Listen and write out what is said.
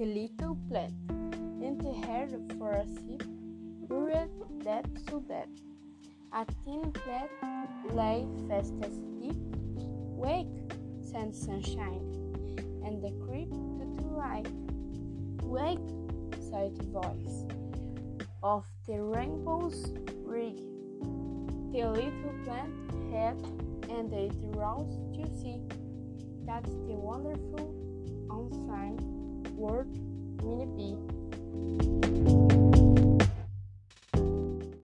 the little plant, and hair for a sip, buried that to death. a thin plant lay fast asleep. Wake, send sunshine, and the creep to the light. Wake, said the voice of the rainbow's rig. The little plant had, and it rose to see that the wonderful world may be.